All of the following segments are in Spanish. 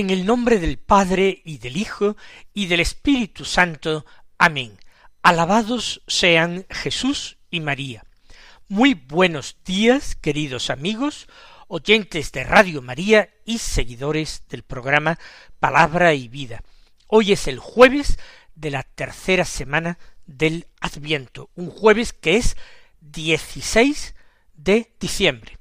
En el nombre del Padre y del Hijo y del Espíritu Santo. Amén. Alabados sean Jesús y María. Muy buenos días, queridos amigos, oyentes de Radio María y seguidores del programa Palabra y Vida. Hoy es el jueves de la tercera semana del Adviento, un jueves que es 16 de diciembre.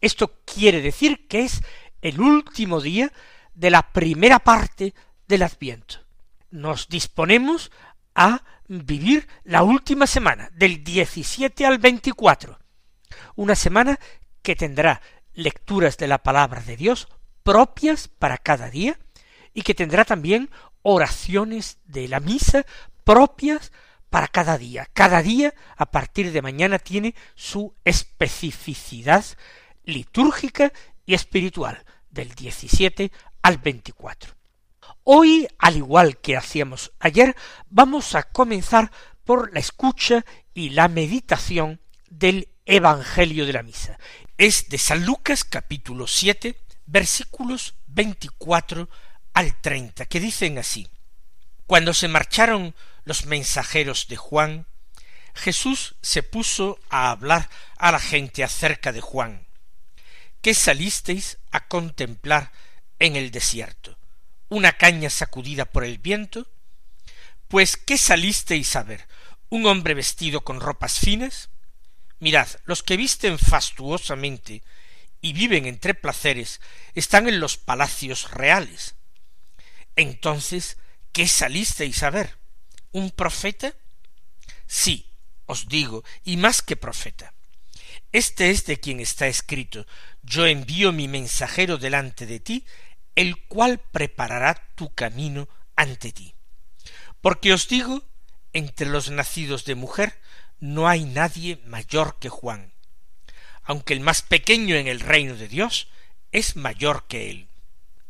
Esto quiere decir que es el último día de la primera parte del Adviento. Nos disponemos a vivir la última semana, del 17 al 24, una semana que tendrá lecturas de la palabra de Dios propias para cada día y que tendrá también oraciones de la misa propias para cada día. Cada día, a partir de mañana, tiene su especificidad litúrgica y espiritual, del 17 al 24. Hoy, al igual que hacíamos ayer, vamos a comenzar por la escucha y la meditación del Evangelio de la Misa. Es de San Lucas capítulo 7 versículos 24 al 30, que dicen así. Cuando se marcharon los mensajeros de Juan, Jesús se puso a hablar a la gente acerca de Juan. ¿Qué salisteis a contemplar en el desierto? ¿Una caña sacudida por el viento? Pues ¿qué salisteis a ver? ¿Un hombre vestido con ropas finas? Mirad, los que visten fastuosamente y viven entre placeres están en los palacios reales. Entonces, ¿qué salisteis a ver? ¿Un profeta? Sí, os digo, y más que profeta. Este es de quien está escrito, yo envío mi mensajero delante de ti, el cual preparará tu camino ante ti. Porque os digo, entre los nacidos de mujer no hay nadie mayor que Juan, aunque el más pequeño en el reino de Dios es mayor que él.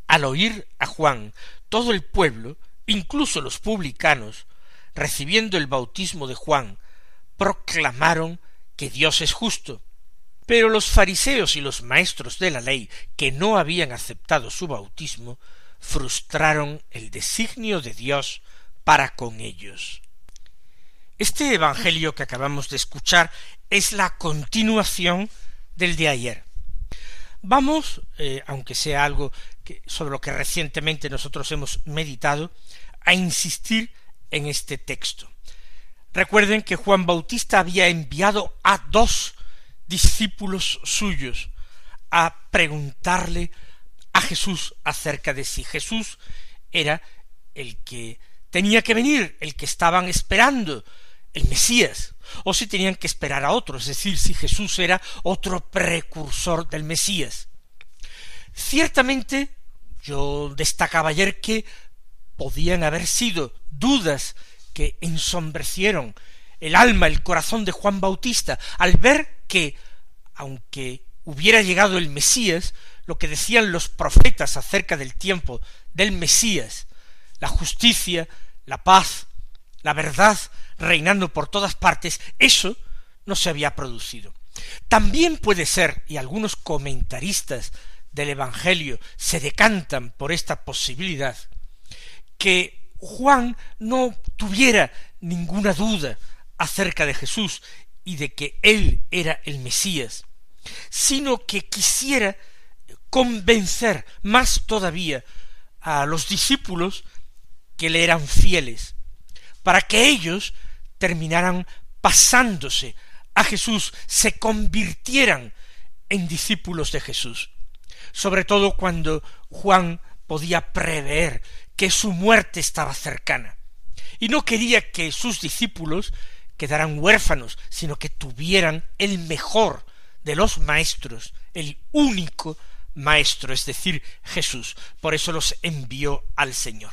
Al oír a Juan, todo el pueblo, incluso los publicanos, recibiendo el bautismo de Juan, proclamaron que Dios es justo, pero los fariseos y los maestros de la ley, que no habían aceptado su bautismo, frustraron el designio de Dios para con ellos. Este Evangelio que acabamos de escuchar es la continuación del de ayer. Vamos, eh, aunque sea algo sobre lo que recientemente nosotros hemos meditado, a insistir en este texto. Recuerden que Juan Bautista había enviado a dos discípulos suyos a preguntarle a Jesús acerca de si Jesús era el que tenía que venir, el que estaban esperando, el Mesías, o si tenían que esperar a otro, es decir, si Jesús era otro precursor del Mesías. Ciertamente, yo destacaba ayer que podían haber sido dudas que ensombrecieron el alma, el corazón de Juan Bautista, al ver que, aunque hubiera llegado el Mesías, lo que decían los profetas acerca del tiempo del Mesías, la justicia, la paz, la verdad reinando por todas partes, eso no se había producido. También puede ser, y algunos comentaristas del Evangelio se decantan por esta posibilidad, que Juan no tuviera ninguna duda acerca de Jesús y de que él era el Mesías, sino que quisiera convencer más todavía a los discípulos que le eran fieles, para que ellos terminaran pasándose a Jesús, se convirtieran en discípulos de Jesús. Sobre todo cuando Juan podía prever que su muerte estaba cercana, y no quería que sus discípulos quedaran huérfanos, sino que tuvieran el mejor de los maestros, el único maestro, es decir, Jesús. Por eso los envió al Señor.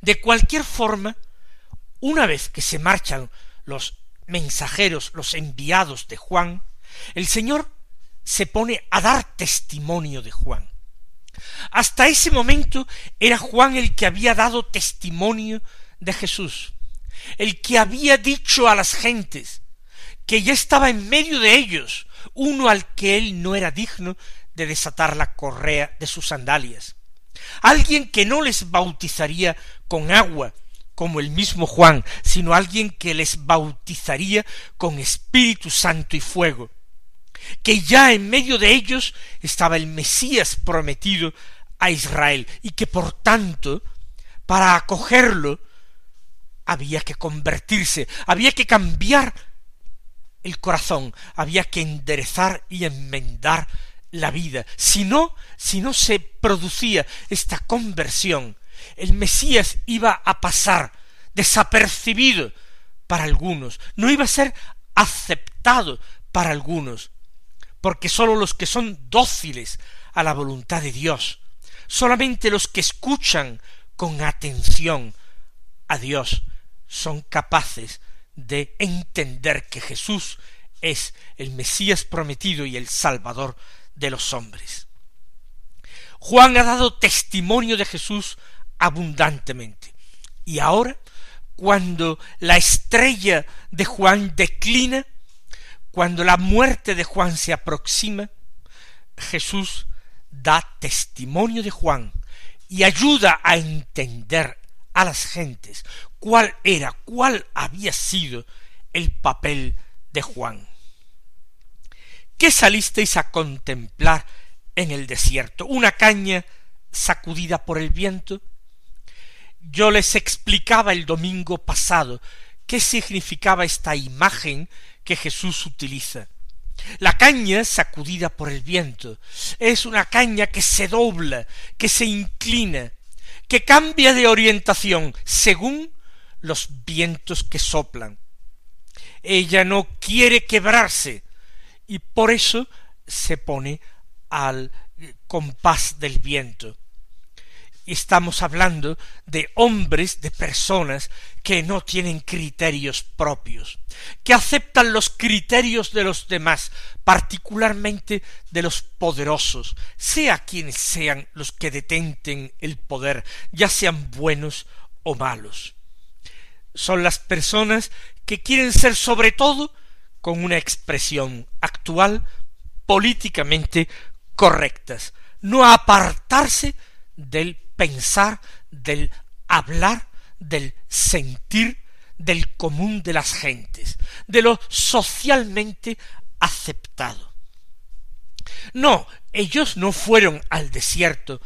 De cualquier forma, una vez que se marchan los mensajeros, los enviados de Juan, el Señor se pone a dar testimonio de Juan. Hasta ese momento era Juan el que había dado testimonio de Jesús, el que había dicho a las gentes que ya estaba en medio de ellos uno al que él no era digno de desatar la correa de sus sandalias, alguien que no les bautizaría con agua, como el mismo Juan, sino alguien que les bautizaría con Espíritu Santo y fuego, que ya en medio de ellos estaba el Mesías prometido a Israel, y que por tanto, para acogerlo, había que convertirse, había que cambiar el corazón, había que enderezar y enmendar la vida. Si no, si no se producía esta conversión, el Mesías iba a pasar desapercibido para algunos, no iba a ser aceptado para algunos, porque sólo los que son dóciles a la voluntad de Dios, solamente los que escuchan con atención a Dios, son capaces de entender que Jesús es el Mesías prometido y el Salvador de los hombres. Juan ha dado testimonio de Jesús abundantemente. Y ahora, cuando la estrella de Juan declina, cuando la muerte de Juan se aproxima, Jesús da testimonio de Juan y ayuda a entender a las gentes cuál era, cuál había sido el papel de Juan. ¿Qué salisteis a contemplar en el desierto? ¿Una caña sacudida por el viento? Yo les explicaba el domingo pasado qué significaba esta imagen que Jesús utiliza. La caña sacudida por el viento es una caña que se dobla, que se inclina, que cambia de orientación según los vientos que soplan. Ella no quiere quebrarse y por eso se pone al compás del viento. Estamos hablando de hombres, de personas que no tienen criterios propios, que aceptan los criterios de los demás, particularmente de los poderosos, sea quienes sean los que detenten el poder, ya sean buenos o malos. Son las personas que quieren ser sobre todo, con una expresión actual, políticamente correctas, no apartarse del pensar, del hablar, del sentir del común de las gentes, de lo socialmente aceptado. No, ellos no fueron al desierto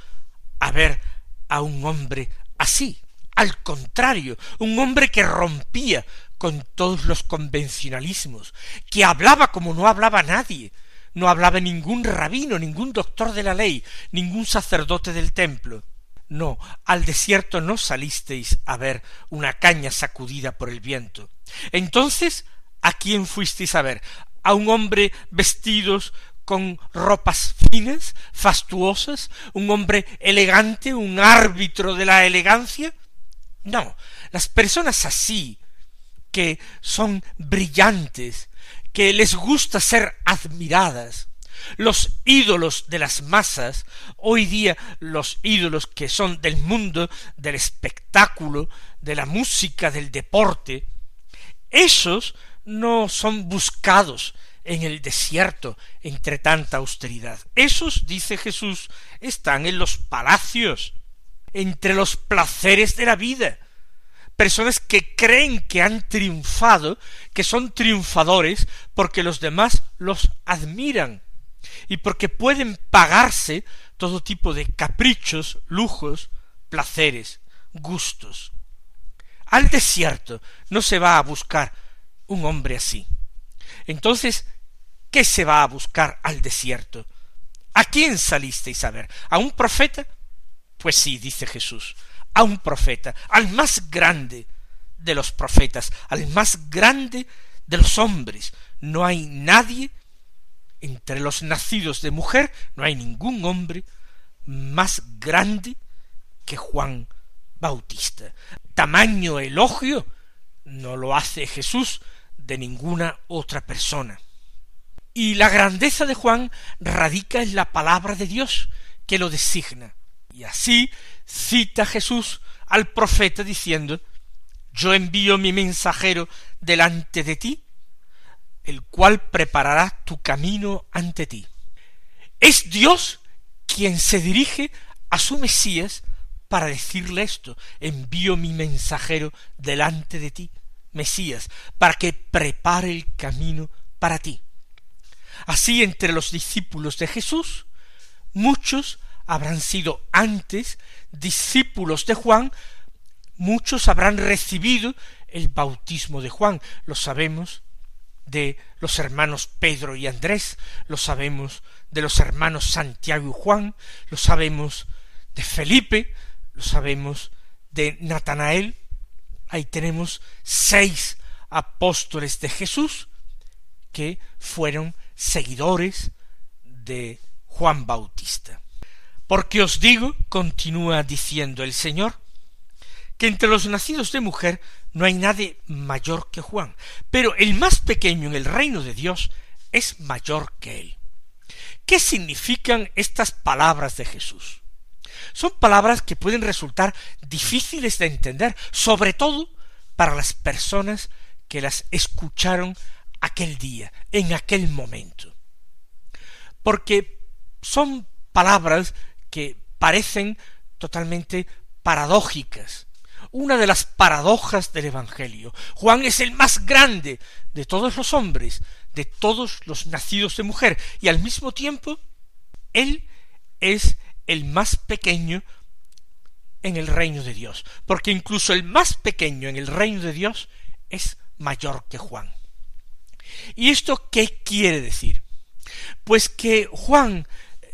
a ver a un hombre así, al contrario, un hombre que rompía con todos los convencionalismos, que hablaba como no hablaba nadie, no hablaba ningún rabino, ningún doctor de la ley, ningún sacerdote del templo. No, al desierto no salisteis a ver una caña sacudida por el viento. Entonces, ¿a quién fuisteis a ver? ¿A un hombre vestidos con ropas finas, fastuosas, un hombre elegante, un árbitro de la elegancia? No, las personas así, que son brillantes, que les gusta ser admiradas, los ídolos de las masas, hoy día los ídolos que son del mundo, del espectáculo, de la música, del deporte, esos no son buscados en el desierto entre tanta austeridad. Esos, dice Jesús, están en los palacios, entre los placeres de la vida, personas que creen que han triunfado, que son triunfadores porque los demás los admiran y porque pueden pagarse todo tipo de caprichos, lujos, placeres, gustos. Al desierto no se va a buscar un hombre así. Entonces, ¿qué se va a buscar al desierto? ¿A quién salisteis a ver? ¿A un profeta? Pues sí, dice Jesús, a un profeta, al más grande de los profetas, al más grande de los hombres. No hay nadie entre los nacidos de mujer, no hay ningún hombre más grande que Juan Bautista. Tamaño elogio no lo hace Jesús de ninguna otra persona. Y la grandeza de Juan radica en la palabra de Dios que lo designa. Y así cita Jesús al profeta diciendo Yo envío mi mensajero delante de ti, el cual preparará tu camino ante ti. Es Dios quien se dirige a su Mesías para decirle esto, envío mi mensajero delante de ti, Mesías, para que prepare el camino para ti. Así entre los discípulos de Jesús, muchos habrán sido antes discípulos de Juan, muchos habrán recibido el bautismo de Juan, lo sabemos de los hermanos Pedro y Andrés, lo sabemos de los hermanos Santiago y Juan, lo sabemos de Felipe, lo sabemos de Natanael, ahí tenemos seis apóstoles de Jesús que fueron seguidores de Juan Bautista. Porque os digo, continúa diciendo el Señor, que entre los nacidos de mujer no hay nadie mayor que Juan, pero el más pequeño en el reino de Dios es mayor que él. ¿Qué significan estas palabras de Jesús? Son palabras que pueden resultar difíciles de entender, sobre todo para las personas que las escucharon aquel día, en aquel momento. Porque son palabras que parecen totalmente paradójicas. Una de las paradojas del Evangelio. Juan es el más grande de todos los hombres, de todos los nacidos de mujer, y al mismo tiempo, él es el más pequeño en el reino de Dios, porque incluso el más pequeño en el reino de Dios es mayor que Juan. ¿Y esto qué quiere decir? Pues que Juan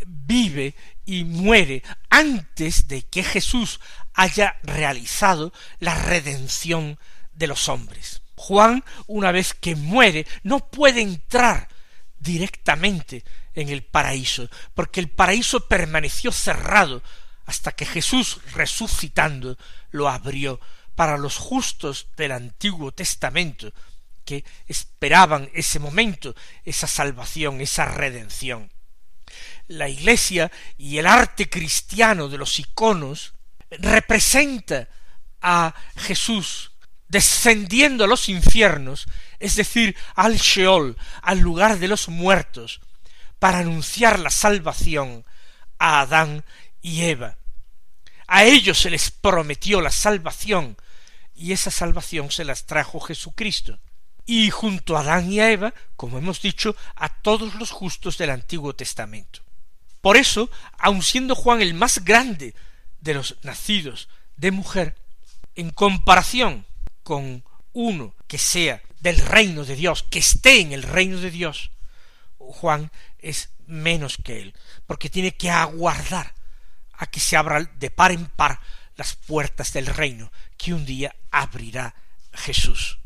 vive y muere antes de que Jesús haya realizado la redención de los hombres. Juan, una vez que muere, no puede entrar directamente en el paraíso, porque el paraíso permaneció cerrado hasta que Jesús resucitando lo abrió para los justos del Antiguo Testamento, que esperaban ese momento, esa salvación, esa redención. La Iglesia y el arte cristiano de los iconos representa a Jesús descendiendo a los infiernos, es decir, al Sheol, al lugar de los muertos, para anunciar la salvación a Adán y Eva. A ellos se les prometió la salvación, y esa salvación se las trajo Jesucristo y junto a Adán y a Eva, como hemos dicho, a todos los justos del Antiguo Testamento. Por eso, aun siendo Juan el más grande de los nacidos de mujer, en comparación con uno que sea del reino de Dios, que esté en el reino de Dios, Juan es menos que él, porque tiene que aguardar a que se abran de par en par las puertas del reino que un día abrirá Jesús.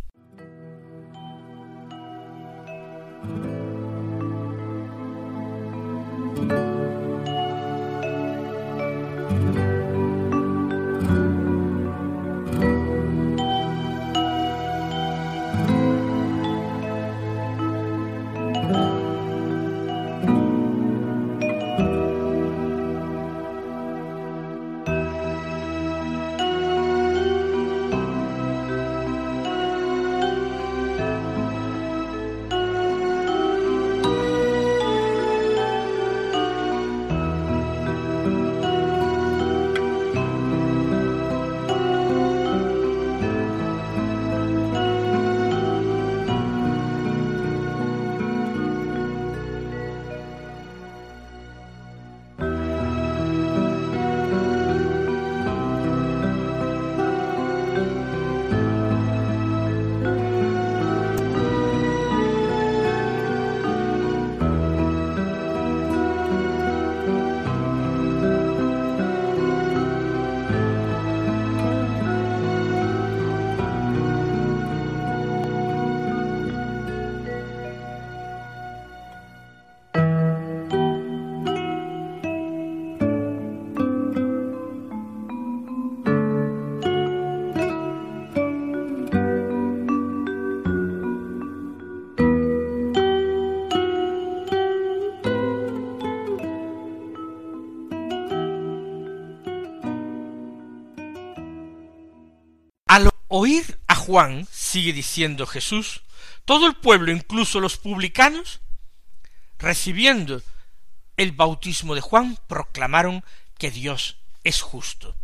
Juan, sigue diciendo Jesús, todo el pueblo, incluso los publicanos, recibiendo el bautismo de Juan, proclamaron que Dios es justo.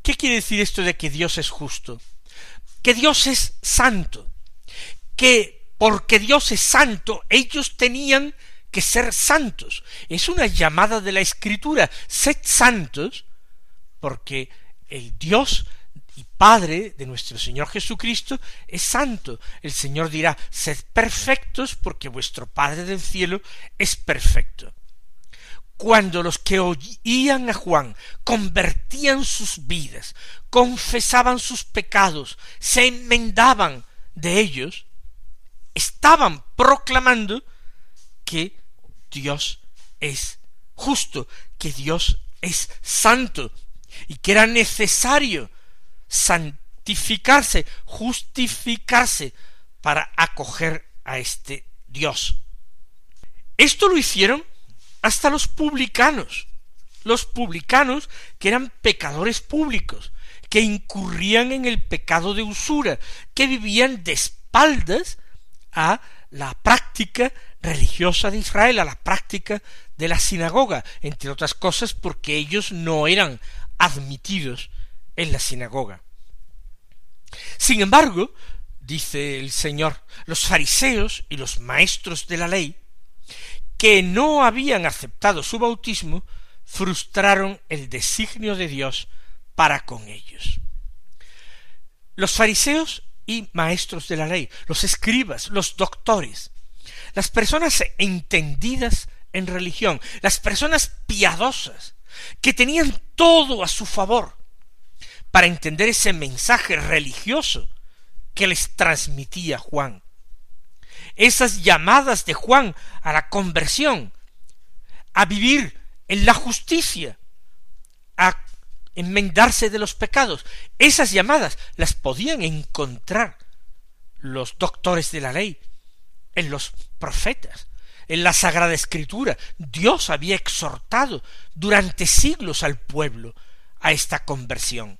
¿Qué quiere decir esto de que Dios es justo? Que Dios es santo, que porque Dios es santo, ellos tenían que ser santos. Es una llamada de la Escritura, sed santos, porque el Dios y Padre de nuestro Señor Jesucristo es santo. El Señor dirá, sed perfectos porque vuestro Padre del cielo es perfecto. Cuando los que oían a Juan convertían sus vidas, confesaban sus pecados, se enmendaban de ellos, estaban proclamando que Dios es justo, que Dios es santo, y que era necesario santificarse, justificarse para acoger a este Dios. Esto lo hicieron hasta los publicanos, los publicanos que eran pecadores públicos, que incurrían en el pecado de usura, que vivían de espaldas a la práctica religiosa de Israel, a la práctica de la sinagoga, entre otras cosas porque ellos no eran admitidos en la sinagoga. Sin embargo, dice el Señor, los fariseos y los maestros de la ley, que no habían aceptado su bautismo, frustraron el designio de Dios para con ellos. Los fariseos y maestros de la ley, los escribas, los doctores, las personas entendidas en religión, las personas piadosas, que tenían todo a su favor para entender ese mensaje religioso que les transmitía Juan. Esas llamadas de Juan a la conversión, a vivir en la justicia, a enmendarse de los pecados, esas llamadas las podían encontrar los doctores de la ley, en los profetas, en la Sagrada Escritura. Dios había exhortado durante siglos al pueblo a esta conversión.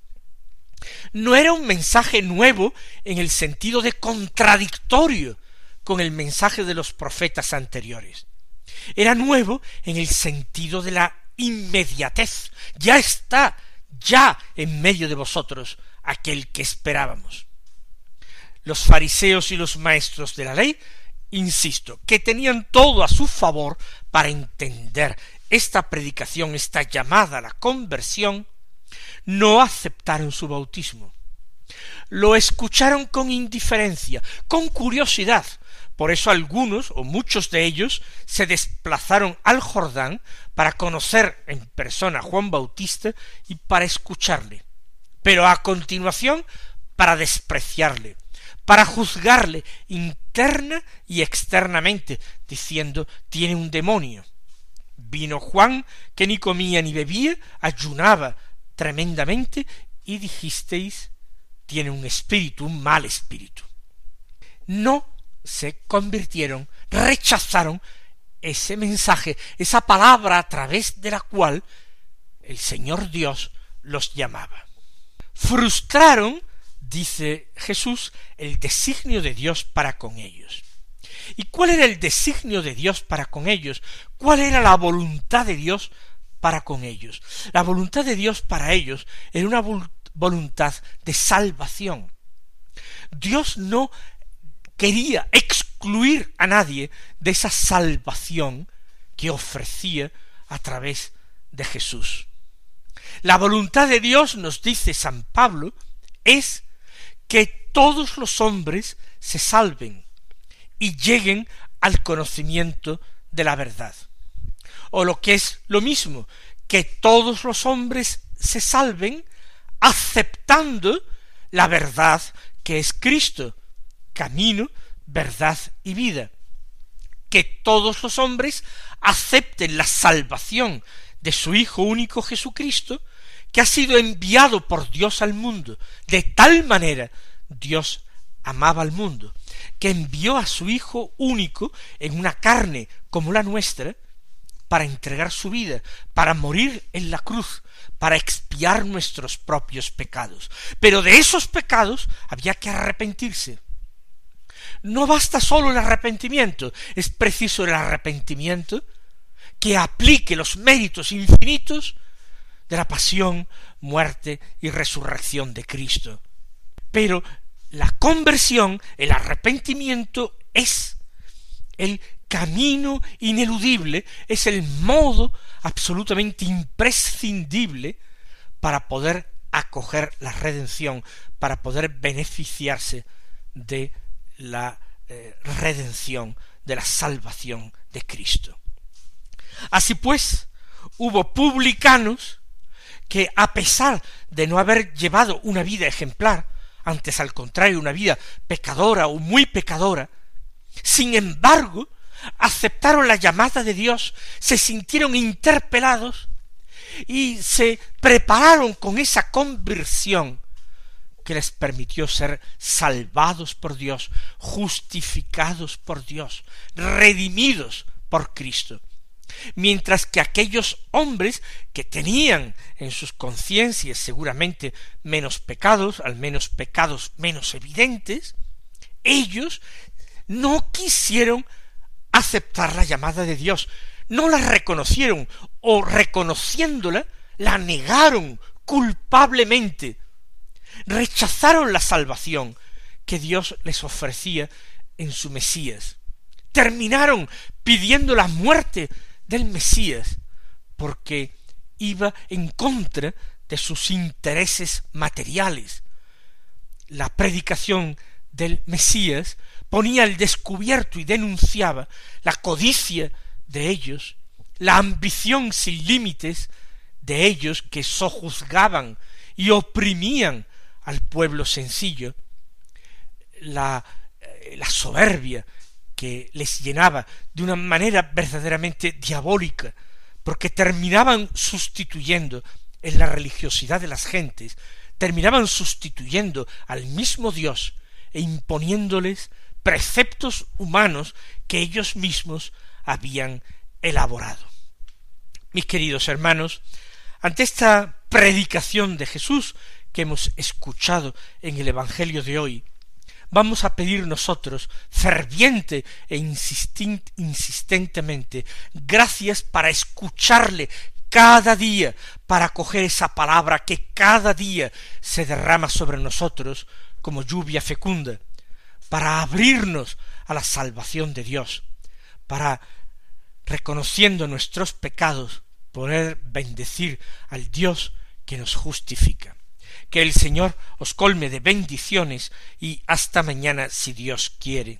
No era un mensaje nuevo en el sentido de contradictorio con el mensaje de los profetas anteriores. Era nuevo en el sentido de la inmediatez. Ya está, ya en medio de vosotros aquel que esperábamos. Los fariseos y los maestros de la ley insisto, que tenían todo a su favor para entender esta predicación, esta llamada a la conversión, no aceptaron su bautismo. Lo escucharon con indiferencia, con curiosidad. Por eso algunos, o muchos de ellos, se desplazaron al Jordán para conocer en persona a Juan Bautista y para escucharle. Pero a continuación para despreciarle, para juzgarle interna y externamente, diciendo tiene un demonio. Vino Juan, que ni comía ni bebía, ayunaba tremendamente, y dijisteis tiene un espíritu, un mal espíritu. No se convirtieron, rechazaron ese mensaje, esa palabra a través de la cual el Señor Dios los llamaba. Frustraron dice Jesús, el designio de Dios para con ellos. ¿Y cuál era el designio de Dios para con ellos? ¿Cuál era la voluntad de Dios para con ellos? La voluntad de Dios para ellos era una voluntad de salvación. Dios no quería excluir a nadie de esa salvación que ofrecía a través de Jesús. La voluntad de Dios, nos dice San Pablo, es que todos los hombres se salven y lleguen al conocimiento de la verdad. O lo que es lo mismo, que todos los hombres se salven aceptando la verdad que es Cristo, camino, verdad y vida. Que todos los hombres acepten la salvación de su Hijo único Jesucristo, que ha sido enviado por Dios al mundo. De tal manera Dios amaba al mundo, que envió a su Hijo único en una carne como la nuestra, para entregar su vida, para morir en la cruz, para expiar nuestros propios pecados. Pero de esos pecados había que arrepentirse. No basta solo el arrepentimiento, es preciso el arrepentimiento que aplique los méritos infinitos de la pasión, muerte y resurrección de Cristo. Pero la conversión, el arrepentimiento es el camino ineludible, es el modo absolutamente imprescindible para poder acoger la redención, para poder beneficiarse de la eh, redención, de la salvación de Cristo. Así pues, hubo publicanos que a pesar de no haber llevado una vida ejemplar, antes al contrario una vida pecadora o muy pecadora, sin embargo, aceptaron la llamada de Dios, se sintieron interpelados y se prepararon con esa conversión que les permitió ser salvados por Dios, justificados por Dios, redimidos por Cristo. Mientras que aquellos hombres que tenían en sus conciencias seguramente menos pecados, al menos pecados menos evidentes, ellos no quisieron aceptar la llamada de Dios, no la reconocieron o reconociéndola, la negaron culpablemente, rechazaron la salvación que Dios les ofrecía en su Mesías, terminaron pidiendo la muerte del Mesías, porque iba en contra de sus intereses materiales. La predicación del Mesías ponía al descubierto y denunciaba la codicia de ellos, la ambición sin límites de ellos que sojuzgaban y oprimían al pueblo sencillo, la, eh, la soberbia que les llenaba de una manera verdaderamente diabólica, porque terminaban sustituyendo en la religiosidad de las gentes, terminaban sustituyendo al mismo Dios e imponiéndoles preceptos humanos que ellos mismos habían elaborado. Mis queridos hermanos, ante esta predicación de Jesús que hemos escuchado en el Evangelio de hoy, vamos a pedir nosotros ferviente e insistentemente gracias para escucharle cada día, para coger esa palabra que cada día se derrama sobre nosotros como lluvia fecunda, para abrirnos a la salvación de Dios, para, reconociendo nuestros pecados, poder bendecir al Dios que nos justifica. Que el Señor os colme de bendiciones y hasta mañana si Dios quiere.